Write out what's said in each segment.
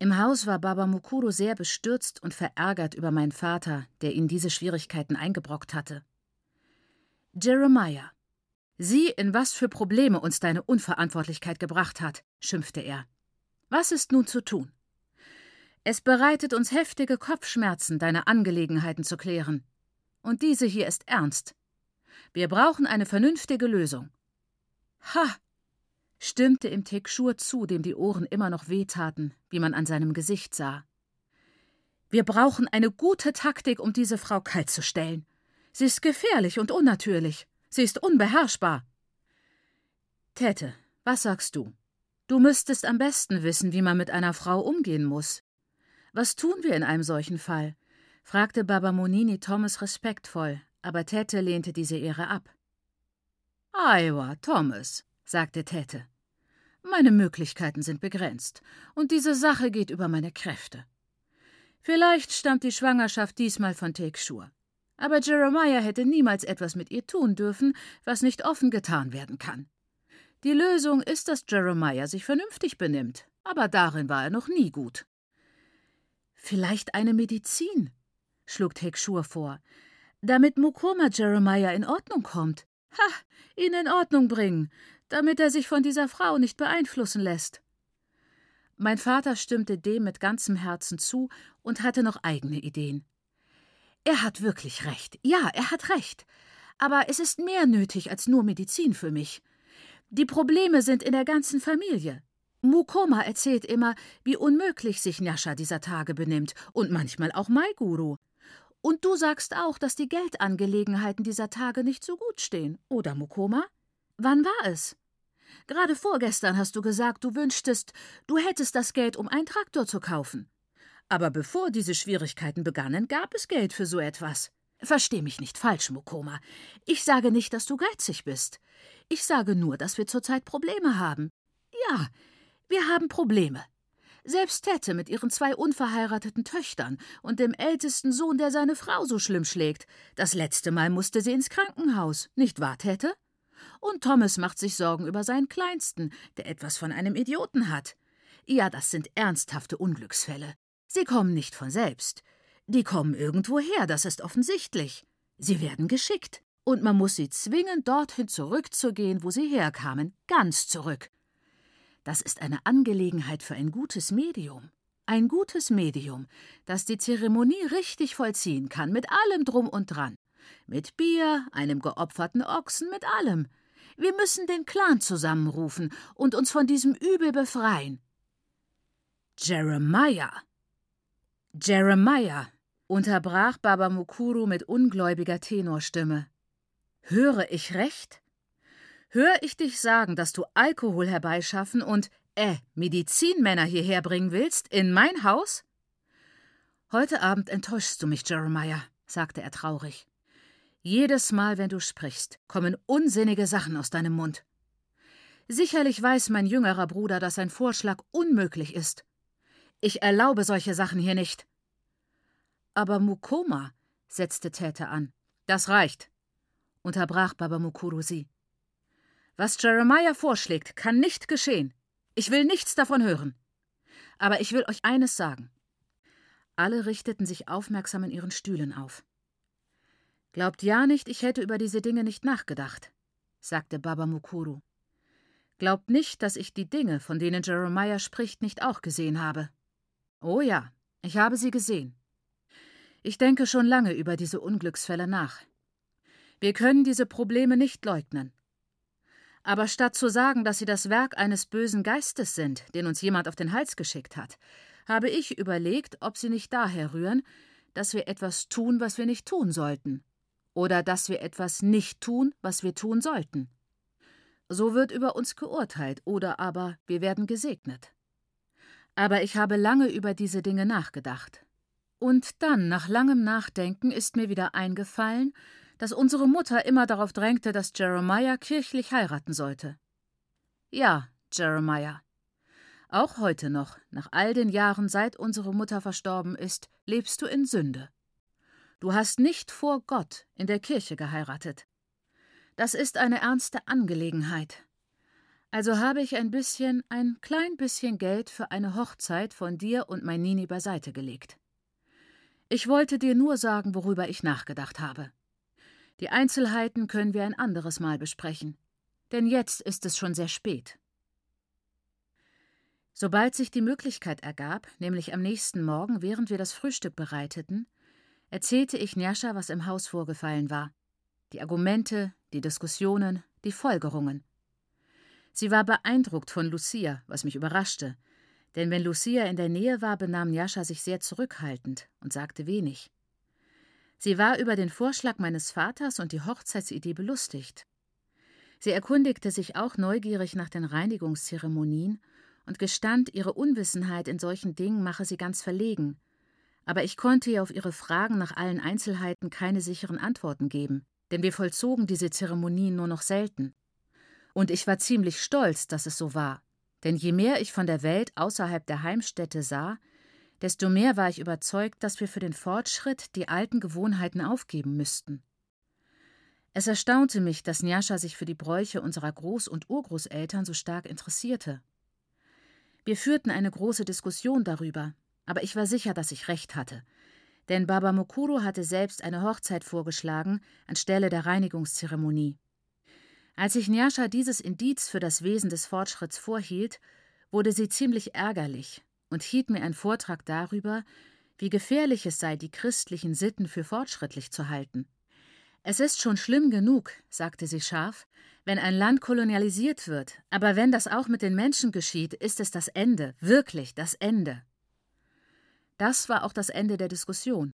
Im Haus war Baba Mukuru sehr bestürzt und verärgert über meinen Vater, der ihn diese Schwierigkeiten eingebrockt hatte. Jeremiah, sieh, in was für Probleme uns deine Unverantwortlichkeit gebracht hat, schimpfte er. Was ist nun zu tun? Es bereitet uns heftige Kopfschmerzen, deine Angelegenheiten zu klären. Und diese hier ist ernst. Wir brauchen eine vernünftige Lösung. Ha! Stimmte ihm Tekschur zu, dem die Ohren immer noch wehtaten, wie man an seinem Gesicht sah. Wir brauchen eine gute Taktik, um diese Frau kalt zu stellen. Sie ist gefährlich und unnatürlich. Sie ist unbeherrschbar. Tete, was sagst du? Du müsstest am besten wissen, wie man mit einer Frau umgehen muss. Was tun wir in einem solchen Fall? fragte Baba Monini Thomas respektvoll, aber Tete lehnte diese Ehre ab. Aiwa, Thomas, sagte Tete. Meine Möglichkeiten sind begrenzt, und diese Sache geht über meine Kräfte. Vielleicht stammt die Schwangerschaft diesmal von Tekshur. Aber Jeremiah hätte niemals etwas mit ihr tun dürfen, was nicht offen getan werden kann. Die Lösung ist, dass Jeremiah sich vernünftig benimmt, aber darin war er noch nie gut. Vielleicht eine Medizin, schlug Tekshur vor, damit Mukoma Jeremiah in Ordnung kommt. Ha, ihn in Ordnung bringen, damit er sich von dieser Frau nicht beeinflussen lässt. Mein Vater stimmte dem mit ganzem Herzen zu und hatte noch eigene Ideen. Er hat wirklich recht. Ja, er hat recht. Aber es ist mehr nötig als nur Medizin für mich. Die Probleme sind in der ganzen Familie. Mukoma erzählt immer, wie unmöglich sich Nyasha dieser Tage benimmt und manchmal auch Maiguru. Und du sagst auch, dass die Geldangelegenheiten dieser Tage nicht so gut stehen, oder Mukoma? Wann war es? Gerade vorgestern hast du gesagt, du wünschtest, du hättest das Geld, um einen Traktor zu kaufen. Aber bevor diese Schwierigkeiten begannen, gab es Geld für so etwas. Versteh mich nicht falsch, Mukoma. Ich sage nicht, dass du geizig bist. Ich sage nur, dass wir zurzeit Probleme haben. Ja, wir haben Probleme. Selbst Tette mit ihren zwei unverheirateten Töchtern und dem ältesten Sohn, der seine Frau so schlimm schlägt. Das letzte Mal musste sie ins Krankenhaus, nicht wahr, Tette? Und Thomas macht sich Sorgen über seinen Kleinsten, der etwas von einem Idioten hat. Ja, das sind ernsthafte Unglücksfälle. Sie kommen nicht von selbst. Die kommen irgendwoher, das ist offensichtlich. Sie werden geschickt. Und man muss sie zwingen, dorthin zurückzugehen, wo sie herkamen, ganz zurück. Das ist eine Angelegenheit für ein gutes Medium. Ein gutes Medium, das die Zeremonie richtig vollziehen kann, mit allem drum und dran. Mit Bier, einem geopferten Ochsen, mit allem. Wir müssen den Clan zusammenrufen und uns von diesem Übel befreien. Jeremiah! Jeremiah! unterbrach Baba Mukuru mit ungläubiger Tenorstimme. Höre ich recht? Hör ich dich sagen, dass du Alkohol herbeischaffen und, äh, Medizinmänner hierher bringen willst, in mein Haus? Heute Abend enttäuschst du mich, Jeremiah, sagte er traurig. Jedes Mal, wenn du sprichst, kommen unsinnige Sachen aus deinem Mund. Sicherlich weiß mein jüngerer Bruder, dass sein Vorschlag unmöglich ist. Ich erlaube solche Sachen hier nicht. Aber Mukoma, setzte Täte an. Das reicht, unterbrach Baba Mukuru sie. Was Jeremiah vorschlägt, kann nicht geschehen. Ich will nichts davon hören. Aber ich will euch eines sagen. Alle richteten sich aufmerksam in ihren Stühlen auf. Glaubt ja nicht, ich hätte über diese Dinge nicht nachgedacht, sagte Baba Mukuru. Glaubt nicht, dass ich die Dinge, von denen Jeremiah spricht, nicht auch gesehen habe. Oh ja, ich habe sie gesehen. Ich denke schon lange über diese Unglücksfälle nach. Wir können diese Probleme nicht leugnen. Aber statt zu sagen, dass sie das Werk eines bösen Geistes sind, den uns jemand auf den Hals geschickt hat, habe ich überlegt, ob sie nicht daher rühren, dass wir etwas tun, was wir nicht tun sollten, oder dass wir etwas nicht tun, was wir tun sollten. So wird über uns geurteilt, oder aber wir werden gesegnet. Aber ich habe lange über diese Dinge nachgedacht. Und dann, nach langem Nachdenken, ist mir wieder eingefallen, dass unsere Mutter immer darauf drängte, dass Jeremiah kirchlich heiraten sollte. Ja, Jeremiah. Auch heute noch, nach all den Jahren, seit unsere Mutter verstorben ist, lebst du in Sünde. Du hast nicht vor Gott in der Kirche geheiratet. Das ist eine ernste Angelegenheit. Also habe ich ein bisschen, ein klein bisschen Geld für eine Hochzeit von dir und mein Nini beiseite gelegt. Ich wollte dir nur sagen, worüber ich nachgedacht habe. Die Einzelheiten können wir ein anderes Mal besprechen, denn jetzt ist es schon sehr spät. Sobald sich die Möglichkeit ergab, nämlich am nächsten Morgen, während wir das Frühstück bereiteten, erzählte ich Njascha, was im Haus vorgefallen war. Die Argumente, die Diskussionen, die Folgerungen. Sie war beeindruckt von Lucia, was mich überraschte, denn wenn Lucia in der Nähe war, benahm Njascha sich sehr zurückhaltend und sagte wenig. Sie war über den Vorschlag meines Vaters und die Hochzeitsidee belustigt. Sie erkundigte sich auch neugierig nach den Reinigungszeremonien und gestand, ihre Unwissenheit in solchen Dingen mache sie ganz verlegen. Aber ich konnte ihr auf ihre Fragen nach allen Einzelheiten keine sicheren Antworten geben, denn wir vollzogen diese Zeremonien nur noch selten. Und ich war ziemlich stolz, dass es so war, denn je mehr ich von der Welt außerhalb der Heimstätte sah, desto mehr war ich überzeugt, dass wir für den Fortschritt die alten Gewohnheiten aufgeben müssten. Es erstaunte mich, dass Njascha sich für die Bräuche unserer Groß- und Urgroßeltern so stark interessierte. Wir führten eine große Diskussion darüber, aber ich war sicher, dass ich recht hatte. Denn Baba Mokuro hatte selbst eine Hochzeit vorgeschlagen anstelle der Reinigungszeremonie. Als ich Nyasha dieses Indiz für das Wesen des Fortschritts vorhielt, wurde sie ziemlich ärgerlich und hielt mir einen Vortrag darüber, wie gefährlich es sei, die christlichen Sitten für fortschrittlich zu halten. Es ist schon schlimm genug, sagte sie scharf, wenn ein Land kolonialisiert wird, aber wenn das auch mit den Menschen geschieht, ist es das Ende, wirklich das Ende. Das war auch das Ende der Diskussion.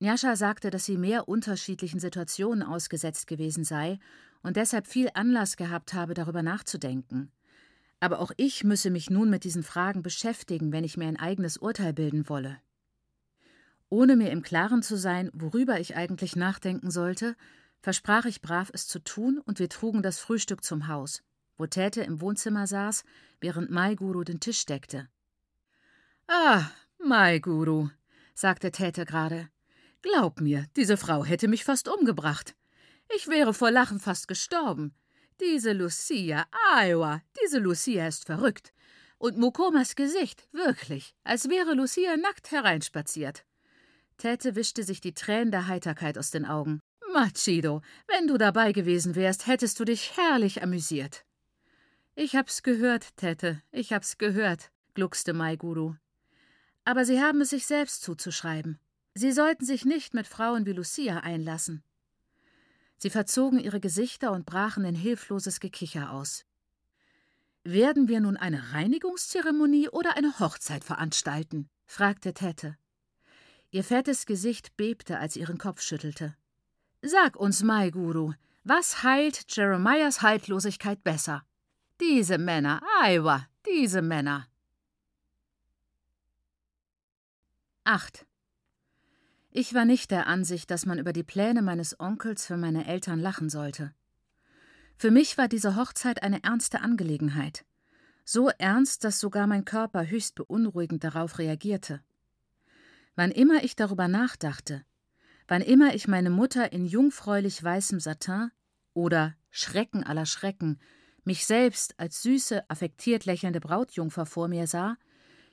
Njascha sagte, dass sie mehr unterschiedlichen Situationen ausgesetzt gewesen sei und deshalb viel Anlass gehabt habe, darüber nachzudenken. Aber auch ich müsse mich nun mit diesen Fragen beschäftigen, wenn ich mir ein eigenes Urteil bilden wolle. Ohne mir im Klaren zu sein, worüber ich eigentlich nachdenken sollte, versprach ich brav, es zu tun, und wir trugen das Frühstück zum Haus, wo Täte im Wohnzimmer saß, während Mai Guru den Tisch deckte. Ah, Mai Guru, sagte Täte gerade. Glaub mir, diese Frau hätte mich fast umgebracht. Ich wäre vor Lachen fast gestorben. Diese Lucia, Iowa, diese Lucia ist verrückt. Und Mukomas Gesicht, wirklich, als wäre Lucia nackt hereinspaziert. Täte wischte sich die Tränen der Heiterkeit aus den Augen. Machido, wenn du dabei gewesen wärst, hättest du dich herrlich amüsiert. Ich hab's gehört, Täte, ich hab's gehört, gluckste Maiguru. Aber Sie haben es sich selbst zuzuschreiben. Sie sollten sich nicht mit Frauen wie Lucia einlassen. Sie verzogen ihre Gesichter und brachen in hilfloses Gekicher aus. Werden wir nun eine Reinigungszeremonie oder eine Hochzeit veranstalten? fragte Tette. Ihr fettes Gesicht bebte, als sie ihren Kopf schüttelte. Sag uns, Mai Guru, was heilt Jeremiahs Haltlosigkeit besser? Diese Männer, Aiwa, diese Männer. 8. Ich war nicht der Ansicht, dass man über die Pläne meines Onkels für meine Eltern lachen sollte. Für mich war diese Hochzeit eine ernste Angelegenheit. So ernst, dass sogar mein Körper höchst beunruhigend darauf reagierte. Wann immer ich darüber nachdachte, wann immer ich meine Mutter in jungfräulich weißem Satin oder Schrecken aller Schrecken, mich selbst als süße, affektiert lächelnde Brautjungfer vor mir sah,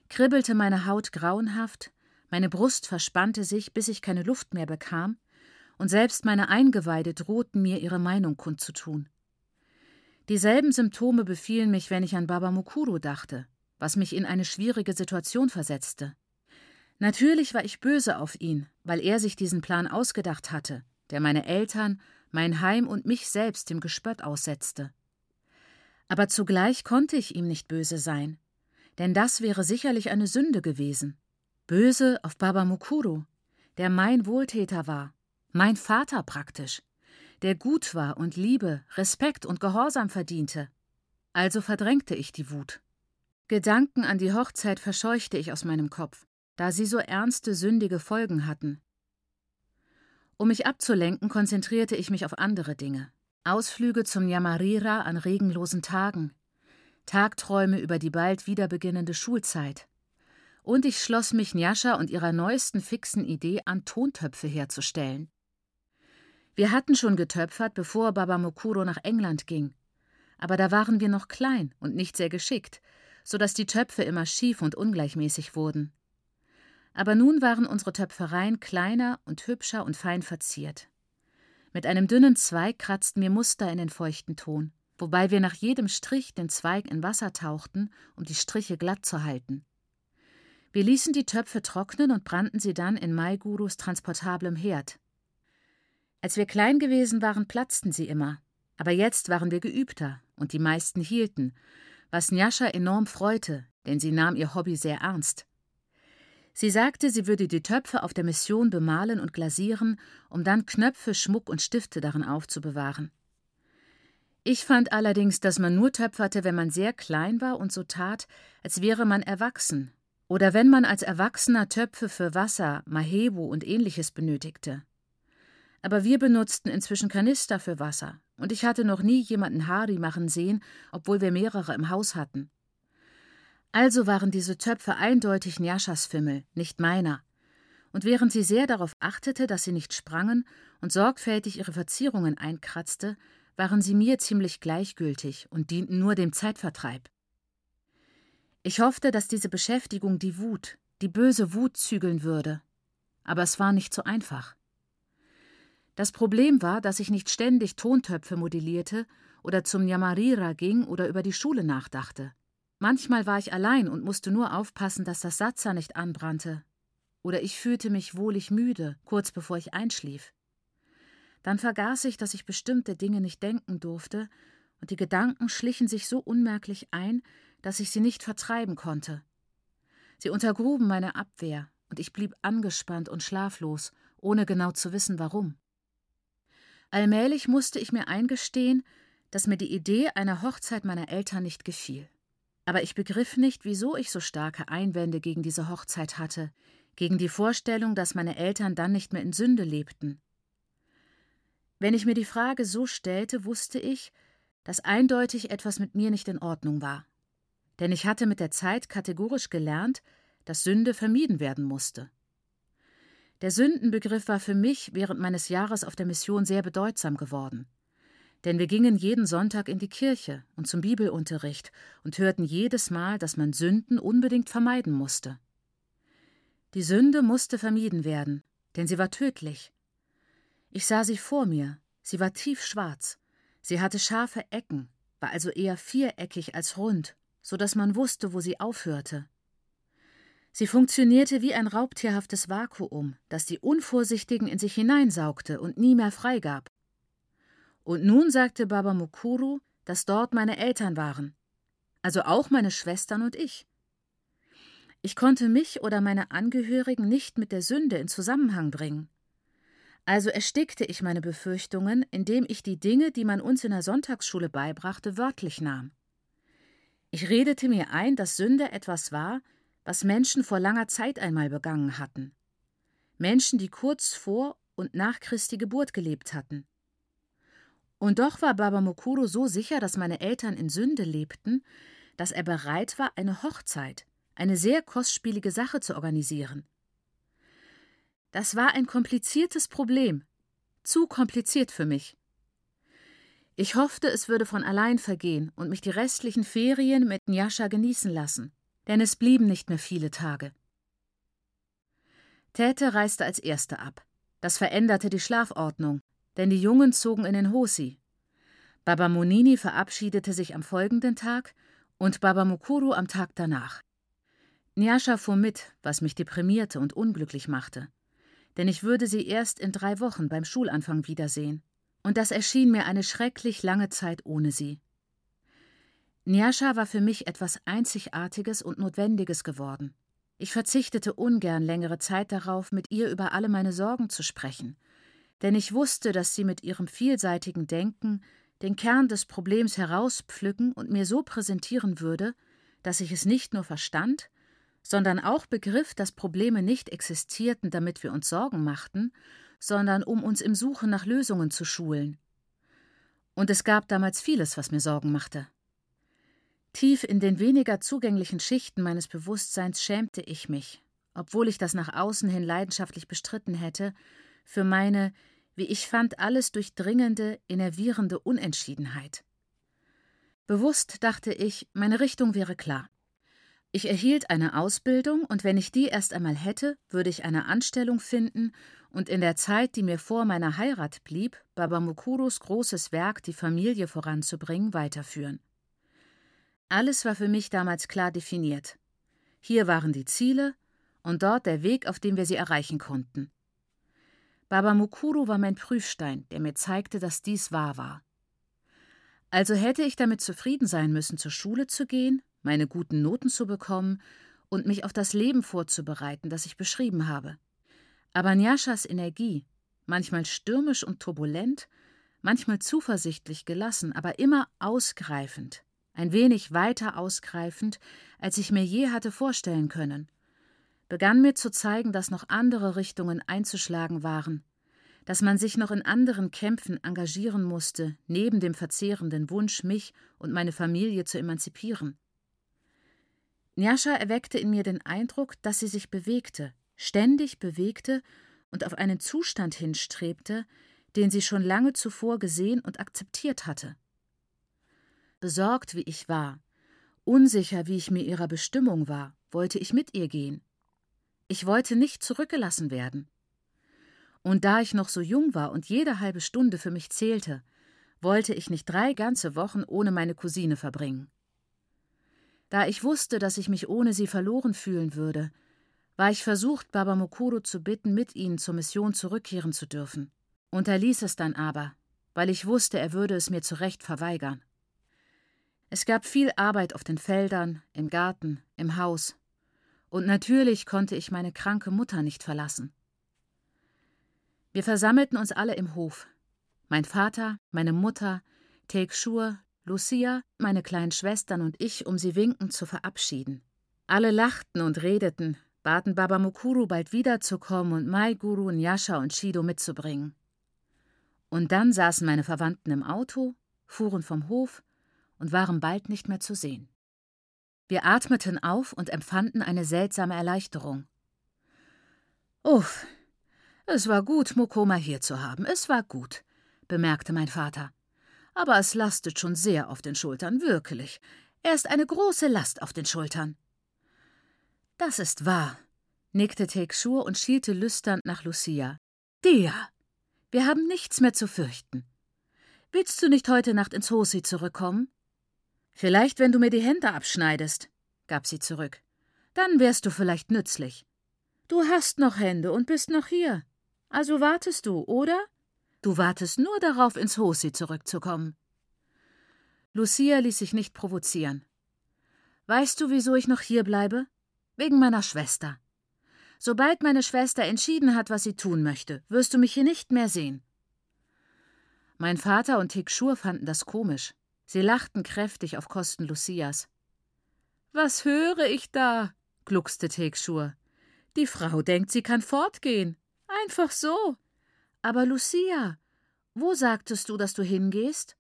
kribbelte meine Haut grauenhaft, meine Brust verspannte sich, bis ich keine Luft mehr bekam, und selbst meine Eingeweide drohten mir, ihre Meinung kundzutun. Dieselben Symptome befielen mich, wenn ich an Baba Mukuru dachte, was mich in eine schwierige Situation versetzte. Natürlich war ich böse auf ihn, weil er sich diesen Plan ausgedacht hatte, der meine Eltern, mein Heim und mich selbst dem Gespött aussetzte. Aber zugleich konnte ich ihm nicht böse sein, denn das wäre sicherlich eine Sünde gewesen. Böse auf Baba Mukuru, der mein Wohltäter war, mein Vater praktisch, der gut war und Liebe, Respekt und Gehorsam verdiente. Also verdrängte ich die Wut. Gedanken an die Hochzeit verscheuchte ich aus meinem Kopf, da sie so ernste, sündige Folgen hatten. Um mich abzulenken, konzentrierte ich mich auf andere Dinge. Ausflüge zum Yamarira an regenlosen Tagen, Tagträume über die bald wieder beginnende Schulzeit, und ich schloss mich Njascha und ihrer neuesten fixen Idee an, Tontöpfe herzustellen. Wir hatten schon getöpfert, bevor Baba Mokuro nach England ging. Aber da waren wir noch klein und nicht sehr geschickt, so dass die Töpfe immer schief und ungleichmäßig wurden. Aber nun waren unsere Töpfereien kleiner und hübscher und fein verziert. Mit einem dünnen Zweig kratzten wir Muster in den feuchten Ton, wobei wir nach jedem Strich den Zweig in Wasser tauchten, um die Striche glatt zu halten. Wir ließen die Töpfe trocknen und brannten sie dann in Maigurus transportablem Herd. Als wir klein gewesen waren, platzten sie immer, aber jetzt waren wir geübter und die meisten hielten, was Njascha enorm freute, denn sie nahm ihr Hobby sehr ernst. Sie sagte, sie würde die Töpfe auf der Mission bemalen und glasieren, um dann Knöpfe, Schmuck und Stifte darin aufzubewahren. Ich fand allerdings, dass man nur töpferte, wenn man sehr klein war und so tat, als wäre man erwachsen, oder wenn man als Erwachsener Töpfe für Wasser, Mahebu und ähnliches benötigte. Aber wir benutzten inzwischen Kanister für Wasser, und ich hatte noch nie jemanden Hari machen sehen, obwohl wir mehrere im Haus hatten. Also waren diese Töpfe eindeutig Njaschas Fimmel, nicht meiner. Und während sie sehr darauf achtete, dass sie nicht sprangen und sorgfältig ihre Verzierungen einkratzte, waren sie mir ziemlich gleichgültig und dienten nur dem Zeitvertreib. Ich hoffte, dass diese Beschäftigung die Wut, die böse Wut zügeln würde. Aber es war nicht so einfach. Das Problem war, dass ich nicht ständig Tontöpfe modellierte oder zum Yamarira ging oder über die Schule nachdachte. Manchmal war ich allein und musste nur aufpassen, dass das Satza nicht anbrannte. Oder ich fühlte mich wohlig müde, kurz bevor ich einschlief. Dann vergaß ich, dass ich bestimmte Dinge nicht denken durfte, und die Gedanken schlichen sich so unmerklich ein, dass ich sie nicht vertreiben konnte. Sie untergruben meine Abwehr, und ich blieb angespannt und schlaflos, ohne genau zu wissen warum. Allmählich musste ich mir eingestehen, dass mir die Idee einer Hochzeit meiner Eltern nicht gefiel. Aber ich begriff nicht, wieso ich so starke Einwände gegen diese Hochzeit hatte, gegen die Vorstellung, dass meine Eltern dann nicht mehr in Sünde lebten. Wenn ich mir die Frage so stellte, wusste ich, dass eindeutig etwas mit mir nicht in Ordnung war. Denn ich hatte mit der Zeit kategorisch gelernt, dass Sünde vermieden werden musste. Der Sündenbegriff war für mich während meines Jahres auf der Mission sehr bedeutsam geworden. Denn wir gingen jeden Sonntag in die Kirche und zum Bibelunterricht und hörten jedes Mal, dass man Sünden unbedingt vermeiden musste. Die Sünde musste vermieden werden, denn sie war tödlich. Ich sah sie vor mir, sie war tiefschwarz, sie hatte scharfe Ecken, war also eher viereckig als rund, so dass man wusste, wo sie aufhörte. Sie funktionierte wie ein raubtierhaftes Vakuum, das die Unvorsichtigen in sich hineinsaugte und nie mehr freigab. Und nun sagte Baba Mukuru, dass dort meine Eltern waren, also auch meine Schwestern und ich. Ich konnte mich oder meine Angehörigen nicht mit der Sünde in Zusammenhang bringen. Also erstickte ich meine Befürchtungen, indem ich die Dinge, die man uns in der Sonntagsschule beibrachte, wörtlich nahm. Ich redete mir ein, dass Sünde etwas war, was Menschen vor langer Zeit einmal begangen hatten. Menschen, die kurz vor und nach Christi Geburt gelebt hatten. Und doch war Baba Mukuru so sicher, dass meine Eltern in Sünde lebten, dass er bereit war, eine Hochzeit, eine sehr kostspielige Sache zu organisieren. Das war ein kompliziertes Problem, zu kompliziert für mich. Ich hoffte, es würde von allein vergehen und mich die restlichen Ferien mit Nyasha genießen lassen denn es blieben nicht mehr viele Tage. Täte reiste als Erste ab. Das veränderte die Schlafordnung, denn die Jungen zogen in den Hosi. Baba Munini verabschiedete sich am folgenden Tag und Baba Mukuru am Tag danach. Nyasha fuhr mit, was mich deprimierte und unglücklich machte, denn ich würde sie erst in drei Wochen beim Schulanfang wiedersehen, und das erschien mir eine schrecklich lange Zeit ohne sie. Nyasha war für mich etwas Einzigartiges und Notwendiges geworden. Ich verzichtete ungern längere Zeit darauf, mit ihr über alle meine Sorgen zu sprechen, denn ich wusste, dass sie mit ihrem vielseitigen Denken den Kern des Problems herauspflücken und mir so präsentieren würde, dass ich es nicht nur verstand, sondern auch begriff, dass Probleme nicht existierten, damit wir uns Sorgen machten, sondern um uns im Suchen nach Lösungen zu schulen. Und es gab damals vieles, was mir Sorgen machte. Tief in den weniger zugänglichen Schichten meines Bewusstseins schämte ich mich, obwohl ich das nach außen hin leidenschaftlich bestritten hätte, für meine, wie ich fand, alles durchdringende, innervierende Unentschiedenheit. Bewusst dachte ich, meine Richtung wäre klar. Ich erhielt eine Ausbildung, und wenn ich die erst einmal hätte, würde ich eine Anstellung finden und in der Zeit, die mir vor meiner Heirat blieb, Baba Mukuros großes Werk, die Familie voranzubringen, weiterführen. Alles war für mich damals klar definiert. Hier waren die Ziele und dort der Weg, auf dem wir sie erreichen konnten. Baba Mukuru war mein Prüfstein, der mir zeigte, dass dies wahr war. Also hätte ich damit zufrieden sein müssen, zur Schule zu gehen, meine guten Noten zu bekommen und mich auf das Leben vorzubereiten, das ich beschrieben habe. Aber Nyashas Energie, manchmal stürmisch und turbulent, manchmal zuversichtlich gelassen, aber immer ausgreifend, ein wenig weiter ausgreifend, als ich mir je hatte vorstellen können, begann mir zu zeigen, dass noch andere Richtungen einzuschlagen waren, dass man sich noch in anderen Kämpfen engagieren musste, neben dem verzehrenden Wunsch, mich und meine Familie zu emanzipieren. Nyasha erweckte in mir den Eindruck, dass sie sich bewegte, ständig bewegte und auf einen Zustand hinstrebte, den sie schon lange zuvor gesehen und akzeptiert hatte. Besorgt wie ich war, unsicher wie ich mir ihrer Bestimmung war, wollte ich mit ihr gehen. Ich wollte nicht zurückgelassen werden. Und da ich noch so jung war und jede halbe Stunde für mich zählte, wollte ich nicht drei ganze Wochen ohne meine Cousine verbringen. Da ich wusste, dass ich mich ohne sie verloren fühlen würde, war ich versucht, Baba Mokuro zu bitten, mit ihnen zur Mission zurückkehren zu dürfen, unterließ es dann aber, weil ich wusste, er würde es mir zu Recht verweigern. Es gab viel Arbeit auf den Feldern, im Garten, im Haus, und natürlich konnte ich meine kranke Mutter nicht verlassen. Wir versammelten uns alle im Hof. Mein Vater, meine Mutter, Shur, Lucia, meine kleinen Schwestern und ich, um sie winkend zu verabschieden. Alle lachten und redeten, baten Baba Mukuru bald wiederzukommen und Mai Guru, Nyasha und Shido mitzubringen. Und dann saßen meine Verwandten im Auto, fuhren vom Hof und waren bald nicht mehr zu sehen. Wir atmeten auf und empfanden eine seltsame Erleichterung. Uff, es war gut, Mokoma hier zu haben, es war gut, bemerkte mein Vater. Aber es lastet schon sehr auf den Schultern, wirklich. Er ist eine große Last auf den Schultern. Das ist wahr, nickte Tekshur und schielte lüsternd nach Lucia. Dia, wir haben nichts mehr zu fürchten. Willst du nicht heute Nacht ins Hosi zurückkommen? Vielleicht, wenn du mir die Hände abschneidest, gab sie zurück. Dann wärst du vielleicht nützlich. Du hast noch Hände und bist noch hier. Also wartest du, oder? Du wartest nur darauf, ins Hosi zurückzukommen. Lucia ließ sich nicht provozieren. Weißt du, wieso ich noch hier bleibe? Wegen meiner Schwester. Sobald meine Schwester entschieden hat, was sie tun möchte, wirst du mich hier nicht mehr sehen. Mein Vater und Tikschur fanden das komisch. Sie lachten kräftig auf Kosten Lucias. Was höre ich da? gluckste Tekschur. Die Frau denkt, sie kann fortgehen. Einfach so. Aber Lucia, wo sagtest du, dass du hingehst?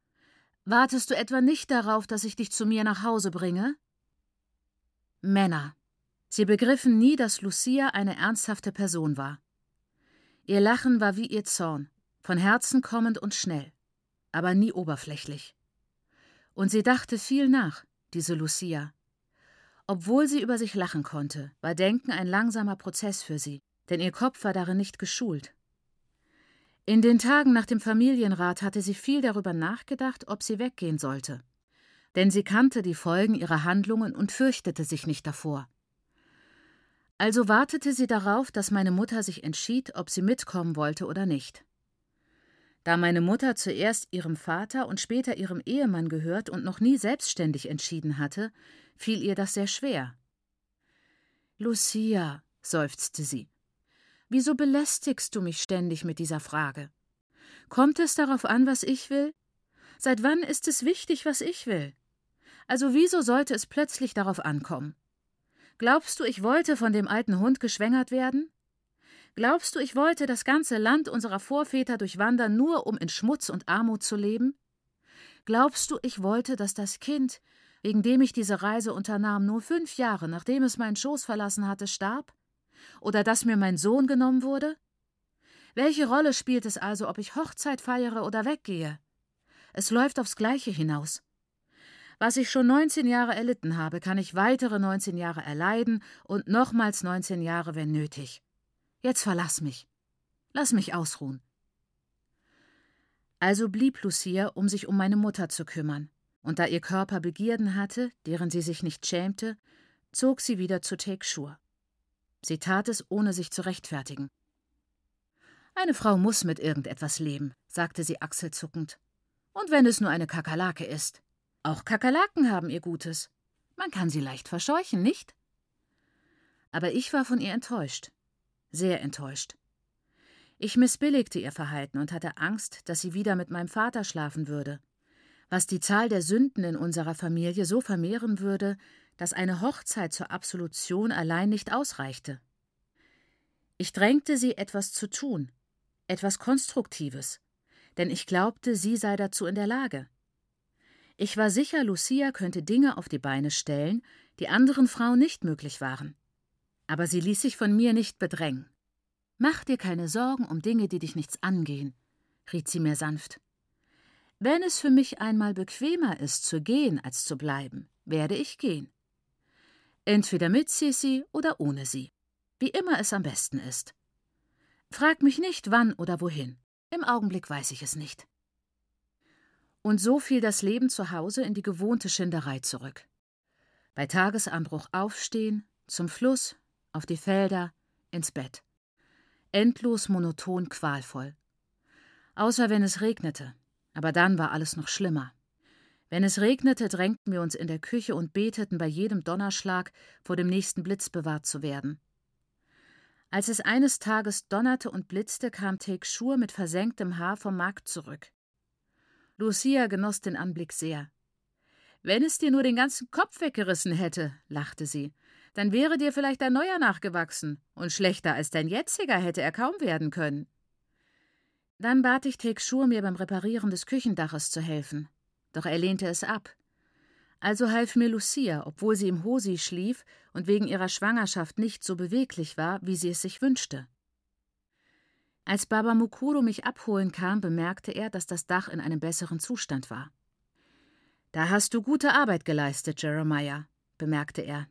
Wartest du etwa nicht darauf, dass ich dich zu mir nach Hause bringe? Männer. Sie begriffen nie, dass Lucia eine ernsthafte Person war. Ihr Lachen war wie ihr Zorn, von Herzen kommend und schnell, aber nie oberflächlich. Und sie dachte viel nach, diese Lucia. Obwohl sie über sich lachen konnte, war Denken ein langsamer Prozess für sie, denn ihr Kopf war darin nicht geschult. In den Tagen nach dem Familienrat hatte sie viel darüber nachgedacht, ob sie weggehen sollte. Denn sie kannte die Folgen ihrer Handlungen und fürchtete sich nicht davor. Also wartete sie darauf, dass meine Mutter sich entschied, ob sie mitkommen wollte oder nicht. Da meine Mutter zuerst ihrem Vater und später ihrem Ehemann gehört und noch nie selbstständig entschieden hatte, fiel ihr das sehr schwer. Lucia, seufzte sie, wieso belästigst du mich ständig mit dieser Frage? Kommt es darauf an, was ich will? Seit wann ist es wichtig, was ich will? Also wieso sollte es plötzlich darauf ankommen? Glaubst du, ich wollte von dem alten Hund geschwängert werden? Glaubst du, ich wollte das ganze Land unserer Vorväter durchwandern, nur um in Schmutz und Armut zu leben? Glaubst du, ich wollte, dass das Kind, wegen dem ich diese Reise unternahm, nur fünf Jahre nachdem es meinen Schoß verlassen hatte, starb? Oder dass mir mein Sohn genommen wurde? Welche Rolle spielt es also, ob ich Hochzeit feiere oder weggehe? Es läuft aufs Gleiche hinaus. Was ich schon 19 Jahre erlitten habe, kann ich weitere 19 Jahre erleiden und nochmals 19 Jahre, wenn nötig. Jetzt verlass mich. Lass mich ausruhen. Also blieb Lucia, um sich um meine Mutter zu kümmern, und da ihr Körper Begierden hatte, deren sie sich nicht schämte, zog sie wieder zu Take Sure. Sie tat es, ohne sich zu rechtfertigen. Eine Frau muss mit irgendetwas leben, sagte sie achselzuckend. Und wenn es nur eine Kakerlake ist. Auch Kakerlaken haben ihr Gutes. Man kann sie leicht verscheuchen, nicht? Aber ich war von ihr enttäuscht. Sehr enttäuscht. Ich missbilligte ihr Verhalten und hatte Angst, dass sie wieder mit meinem Vater schlafen würde, was die Zahl der Sünden in unserer Familie so vermehren würde, dass eine Hochzeit zur Absolution allein nicht ausreichte. Ich drängte sie, etwas zu tun, etwas Konstruktives, denn ich glaubte, sie sei dazu in der Lage. Ich war sicher, Lucia könnte Dinge auf die Beine stellen, die anderen Frauen nicht möglich waren. Aber sie ließ sich von mir nicht bedrängen. Mach dir keine Sorgen um Dinge, die dich nichts angehen, riet sie mir sanft. Wenn es für mich einmal bequemer ist, zu gehen als zu bleiben, werde ich gehen. Entweder mit Sissi oder ohne sie, wie immer es am besten ist. Frag mich nicht, wann oder wohin. Im Augenblick weiß ich es nicht. Und so fiel das Leben zu Hause in die gewohnte Schinderei zurück. Bei Tagesanbruch aufstehen, zum Fluss, auf die Felder, ins Bett. Endlos monoton qualvoll. Außer wenn es regnete, aber dann war alles noch schlimmer. Wenn es regnete, drängten wir uns in der Küche und beteten bei jedem Donnerschlag, vor dem nächsten Blitz bewahrt zu werden. Als es eines Tages donnerte und blitzte, kam Take Schur mit versenktem Haar vom Markt zurück. Lucia genoss den Anblick sehr. Wenn es dir nur den ganzen Kopf weggerissen hätte, lachte sie, dann wäre dir vielleicht ein neuer nachgewachsen, und schlechter als dein jetziger hätte er kaum werden können. Dann bat ich Take Schur, mir beim Reparieren des Küchendaches zu helfen, doch er lehnte es ab. Also half mir Lucia, obwohl sie im Hosi schlief und wegen ihrer Schwangerschaft nicht so beweglich war, wie sie es sich wünschte. Als Baba Mukuro mich abholen kam, bemerkte er, dass das Dach in einem besseren Zustand war. Da hast du gute Arbeit geleistet, Jeremiah, bemerkte er.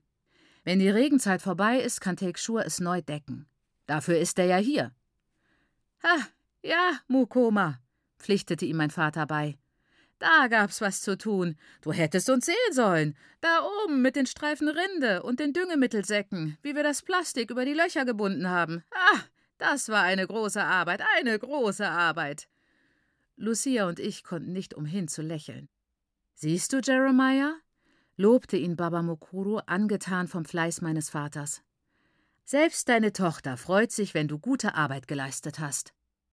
Wenn die Regenzeit vorbei ist, kann Tekshur es neu decken. Dafür ist er ja hier. Ha, ja, Mukoma, pflichtete ihm mein Vater bei. Da gab's was zu tun. Du hättest uns sehen sollen. Da oben mit den Streifen Rinde und den Düngemittelsäcken, wie wir das Plastik über die Löcher gebunden haben. Ah, das war eine große Arbeit, eine große Arbeit. Lucia und ich konnten nicht umhin zu lächeln. Siehst du, Jeremiah? lobte ihn Baba Mokuro, angetan vom Fleiß meines Vaters. Selbst deine Tochter freut sich, wenn du gute Arbeit geleistet hast.